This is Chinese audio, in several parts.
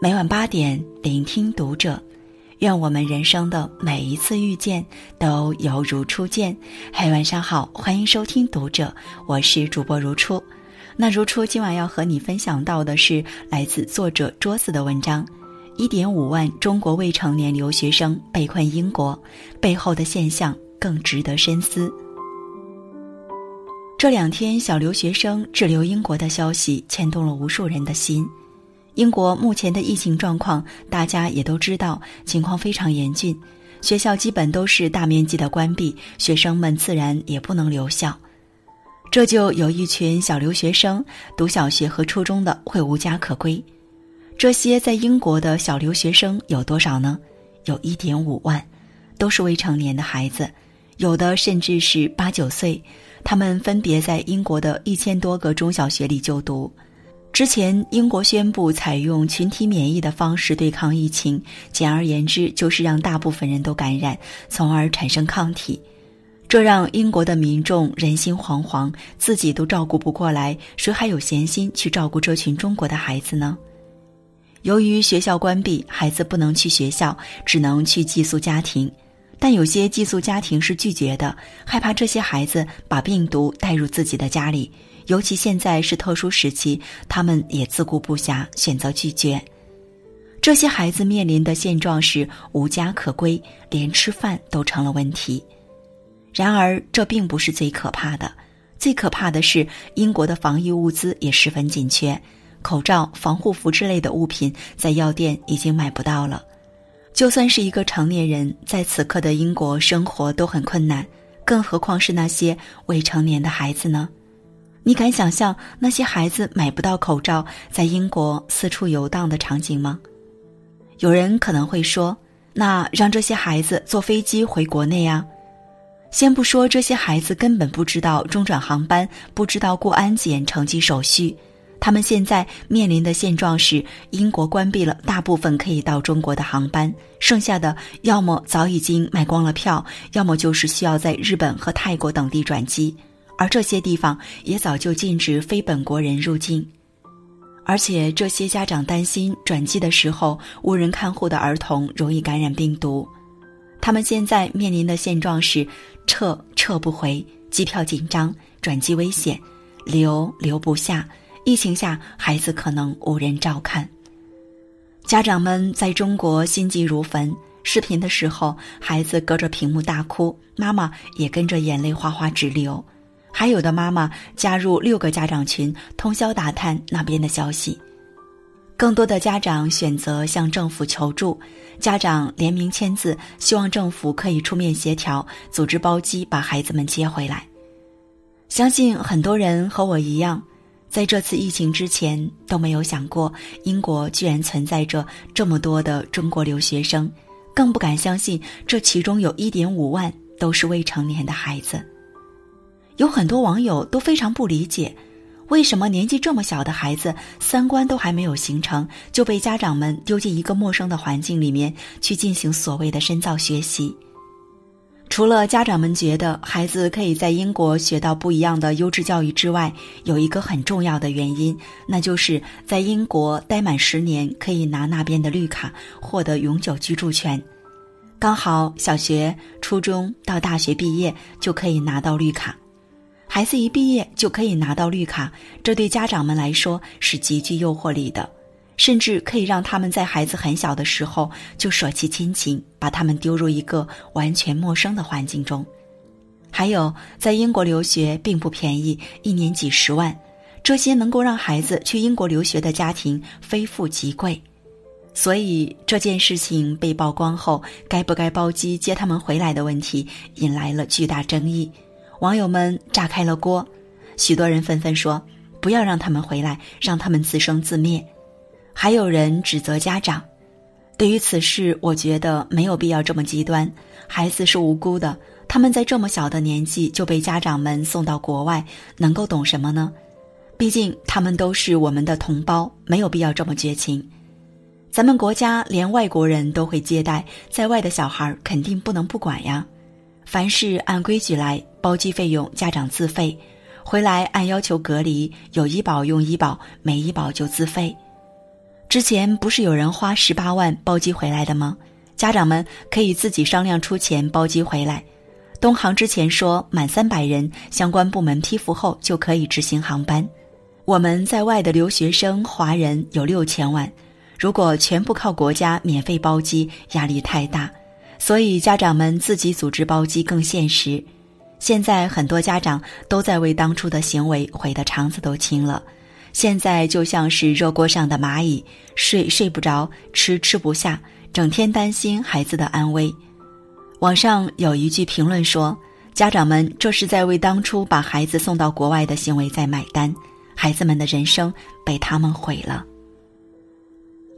每晚八点，聆听读者。愿我们人生的每一次遇见都犹如初见。嗨，晚上好，欢迎收听读者，我是主播如初。那如初今晚要和你分享到的是来自作者桌子的文章：一点五万中国未成年留学生被困英国，背后的现象更值得深思。这两天，小留学生滞留英国的消息牵动了无数人的心。英国目前的疫情状况，大家也都知道，情况非常严峻，学校基本都是大面积的关闭，学生们自然也不能留校。这就有一群小留学生，读小学和初中的会无家可归。这些在英国的小留学生有多少呢？有一点五万，都是未成年的孩子，有的甚至是八九岁。他们分别在英国的一千多个中小学里就读。之前，英国宣布采用群体免疫的方式对抗疫情，简而言之就是让大部分人都感染，从而产生抗体。这让英国的民众人心惶惶，自己都照顾不过来，谁还有闲心去照顾这群中国的孩子呢？由于学校关闭，孩子不能去学校，只能去寄宿家庭。但有些寄宿家庭是拒绝的，害怕这些孩子把病毒带入自己的家里。尤其现在是特殊时期，他们也自顾不暇，选择拒绝。这些孩子面临的现状是无家可归，连吃饭都成了问题。然而，这并不是最可怕的，最可怕的是英国的防疫物资也十分紧缺，口罩、防护服之类的物品在药店已经买不到了。就算是一个成年人，在此刻的英国生活都很困难，更何况是那些未成年的孩子呢？你敢想象那些孩子买不到口罩，在英国四处游荡的场景吗？有人可能会说：“那让这些孩子坐飞机回国内啊！”先不说这些孩子根本不知道中转航班，不知道过安检、乘机手续，他们现在面临的现状是：英国关闭了大部分可以到中国的航班，剩下的要么早已经卖光了票，要么就是需要在日本和泰国等地转机。而这些地方也早就禁止非本国人入境，而且这些家长担心转机的时候无人看护的儿童容易感染病毒，他们现在面临的现状是撤撤不回，机票紧张，转机危险，留留不下，疫情下孩子可能无人照看，家长们在中国心急如焚，视频的时候孩子隔着屏幕大哭，妈妈也跟着眼泪哗哗直流。还有的妈妈加入六个家长群，通宵打探那边的消息。更多的家长选择向政府求助，家长联名签字，希望政府可以出面协调，组织包机把孩子们接回来。相信很多人和我一样，在这次疫情之前都没有想过英国居然存在着这么多的中国留学生，更不敢相信这其中有一点五万都是未成年的孩子。有很多网友都非常不理解，为什么年纪这么小的孩子三观都还没有形成，就被家长们丢进一个陌生的环境里面去进行所谓的深造学习？除了家长们觉得孩子可以在英国学到不一样的优质教育之外，有一个很重要的原因，那就是在英国待满十年可以拿那边的绿卡，获得永久居住权。刚好小学、初中到大学毕业就可以拿到绿卡。孩子一毕业就可以拿到绿卡，这对家长们来说是极具诱惑力的，甚至可以让他们在孩子很小的时候就舍弃亲情，把他们丢入一个完全陌生的环境中。还有，在英国留学并不便宜，一年几十万，这些能够让孩子去英国留学的家庭非富即贵，所以这件事情被曝光后，该不该包机接他们回来的问题引来了巨大争议。网友们炸开了锅，许多人纷纷说：“不要让他们回来，让他们自生自灭。”还有人指责家长。对于此事，我觉得没有必要这么极端。孩子是无辜的，他们在这么小的年纪就被家长们送到国外，能够懂什么呢？毕竟他们都是我们的同胞，没有必要这么绝情。咱们国家连外国人都会接待，在外的小孩肯定不能不管呀。凡事按规矩来，包机费用家长自费，回来按要求隔离，有医保用医保，没医保就自费。之前不是有人花十八万包机回来的吗？家长们可以自己商量出钱包机回来。东航之前说满三百人，相关部门批复后就可以执行航班。我们在外的留学生华人有六千万，如果全部靠国家免费包机，压力太大，所以家长们自己组织包机更现实。现在很多家长都在为当初的行为悔得肠子都青了，现在就像是热锅上的蚂蚁，睡睡不着，吃吃不下。整天担心孩子的安危，网上有一句评论说：“家长们这是在为当初把孩子送到国外的行为在买单，孩子们的人生被他们毁了。”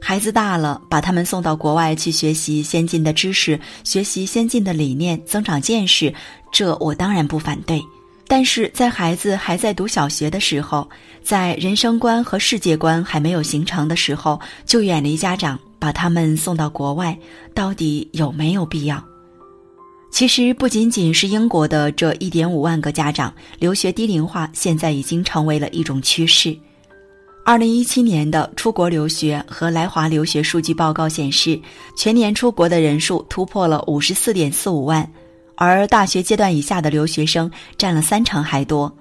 孩子大了，把他们送到国外去学习先进的知识，学习先进的理念，增长见识，这我当然不反对。但是在孩子还在读小学的时候，在人生观和世界观还没有形成的时候，就远离家长。把他们送到国外，到底有没有必要？其实不仅仅是英国的这一点五万个家长，留学低龄化现在已经成为了一种趋势。二零一七年的出国留学和来华留学数据报告显示，全年出国的人数突破了五十四点四五万，而大学阶段以下的留学生占了三成还多。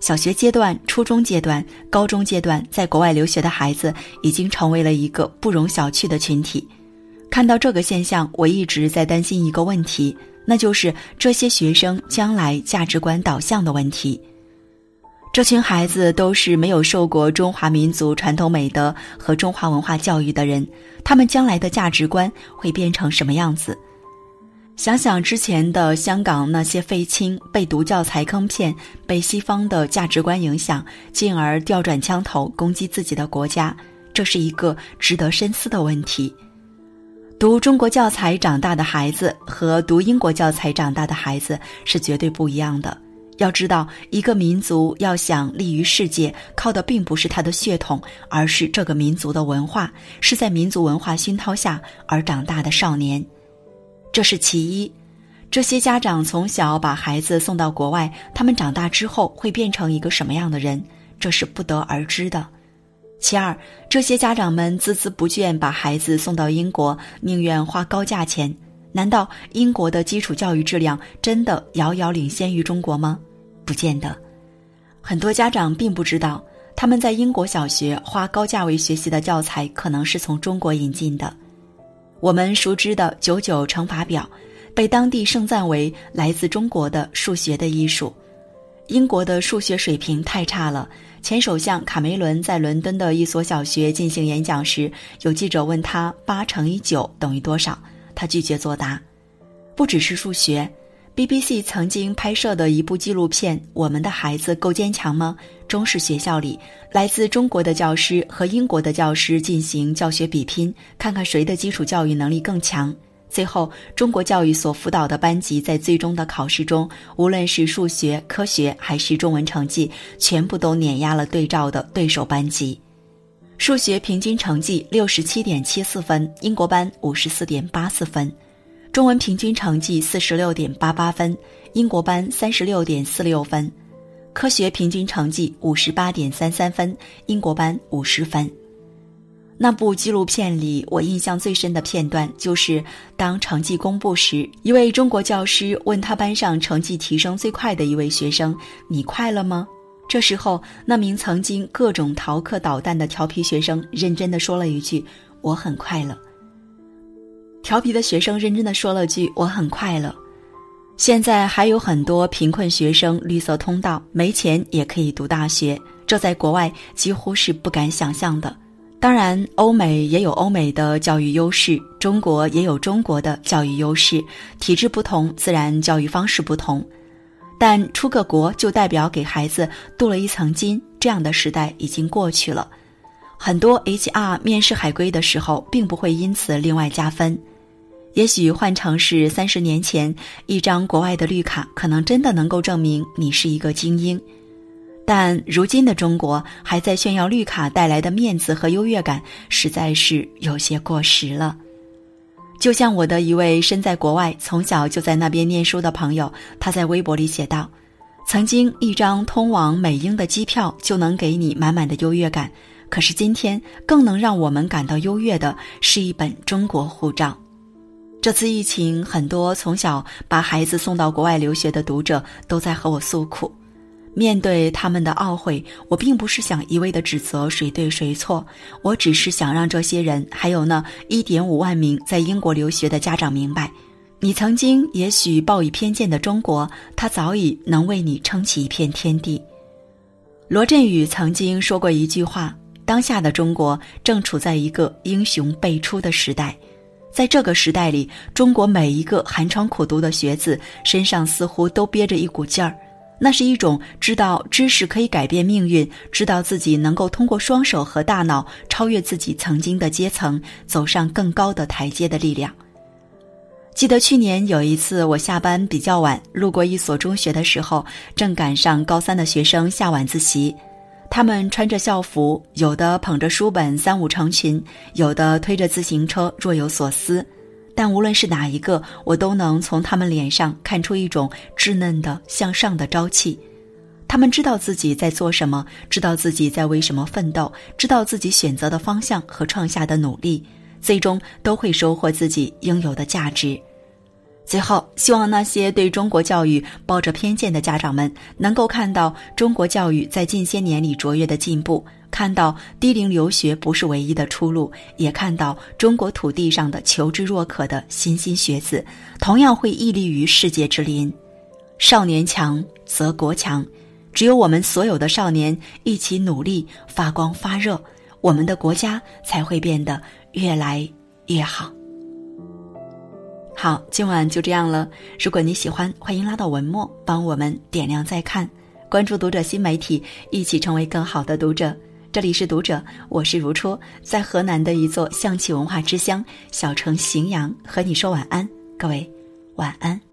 小学阶段、初中阶段、高中阶段，在国外留学的孩子已经成为了一个不容小觑的群体。看到这个现象，我一直在担心一个问题，那就是这些学生将来价值观导向的问题。这群孩子都是没有受过中华民族传统美德和中华文化教育的人，他们将来的价值观会变成什么样子？想想之前的香港那些废青被毒教材坑骗，被西方的价值观影响，进而调转枪头攻击自己的国家，这是一个值得深思的问题。读中国教材长大的孩子和读英国教材长大的孩子是绝对不一样的。要知道，一个民族要想立于世界，靠的并不是他的血统，而是这个民族的文化，是在民族文化熏陶下而长大的少年。这是其一，这些家长从小把孩子送到国外，他们长大之后会变成一个什么样的人，这是不得而知的。其二，这些家长们孜孜不倦把孩子送到英国，宁愿花高价钱，难道英国的基础教育质量真的遥遥领先于中国吗？不见得。很多家长并不知道，他们在英国小学花高价位学习的教材，可能是从中国引进的。我们熟知的九九乘法表，被当地盛赞为来自中国的数学的艺术。英国的数学水平太差了。前首相卡梅伦在伦敦的一所小学进行演讲时，有记者问他八乘以九等于多少，他拒绝作答。不只是数学。BBC 曾经拍摄的一部纪录片《我们的孩子够坚强吗》中式学校里，来自中国的教师和英国的教师进行教学比拼，看看谁的基础教育能力更强。最后，中国教育所辅导的班级在最终的考试中，无论是数学、科学还是中文成绩，全部都碾压了对照的对手班级。数学平均成绩六十七点七四分，英国班五十四点八四分。中文平均成绩四十六点八八分，英国班三十六点四六分；科学平均成绩五十八点三三分，英国班五十分。那部纪录片里，我印象最深的片段就是当成绩公布时，一位中国教师问他班上成绩提升最快的一位学生：“你快乐吗？”这时候，那名曾经各种逃课捣蛋的调皮学生认真的说了一句：“我很快乐。”调皮的学生认真的说了句：“我很快乐。”现在还有很多贫困学生绿色通道，没钱也可以读大学，这在国外几乎是不敢想象的。当然，欧美也有欧美的教育优势，中国也有中国的教育优势。体制不同，自然教育方式不同。但出个国就代表给孩子镀了一层金，这样的时代已经过去了。很多 HR 面试海归的时候，并不会因此另外加分。也许换成是三十年前，一张国外的绿卡可能真的能够证明你是一个精英，但如今的中国还在炫耀绿卡带来的面子和优越感，实在是有些过时了。就像我的一位身在国外、从小就在那边念书的朋友，他在微博里写道：“曾经一张通往美英的机票就能给你满满的优越感，可是今天更能让我们感到优越的是一本中国护照。这次疫情，很多从小把孩子送到国外留学的读者都在和我诉苦。面对他们的懊悔，我并不是想一味的指责谁对谁错，我只是想让这些人，还有那一点五万名在英国留学的家长明白，你曾经也许抱以偏见的中国，它早已能为你撑起一片天地。罗振宇曾经说过一句话：“当下的中国正处在一个英雄辈出的时代，在这个时代里，中国每一个寒窗苦读的学子身上似乎都憋着一股劲儿。”那是一种知道知识可以改变命运，知道自己能够通过双手和大脑超越自己曾经的阶层，走上更高的台阶的力量。记得去年有一次，我下班比较晚，路过一所中学的时候，正赶上高三的学生下晚自习，他们穿着校服，有的捧着书本三五成群，有的推着自行车若有所思。但无论是哪一个，我都能从他们脸上看出一种稚嫩的向上的朝气。他们知道自己在做什么，知道自己在为什么奋斗，知道自己选择的方向和创下的努力，最终都会收获自己应有的价值。最后，希望那些对中国教育抱着偏见的家长们，能够看到中国教育在近些年里卓越的进步。看到低龄留学不是唯一的出路，也看到中国土地上的求知若渴的莘莘学子，同样会屹立于世界之林。少年强则国强，只有我们所有的少年一起努力发光发热，我们的国家才会变得越来越好。好，今晚就这样了。如果你喜欢，欢迎拉到文末帮我们点亮再看，关注读者新媒体，一起成为更好的读者。这里是读者，我是如初，在河南的一座象棋文化之乡小城荥阳，和你说晚安，各位晚安。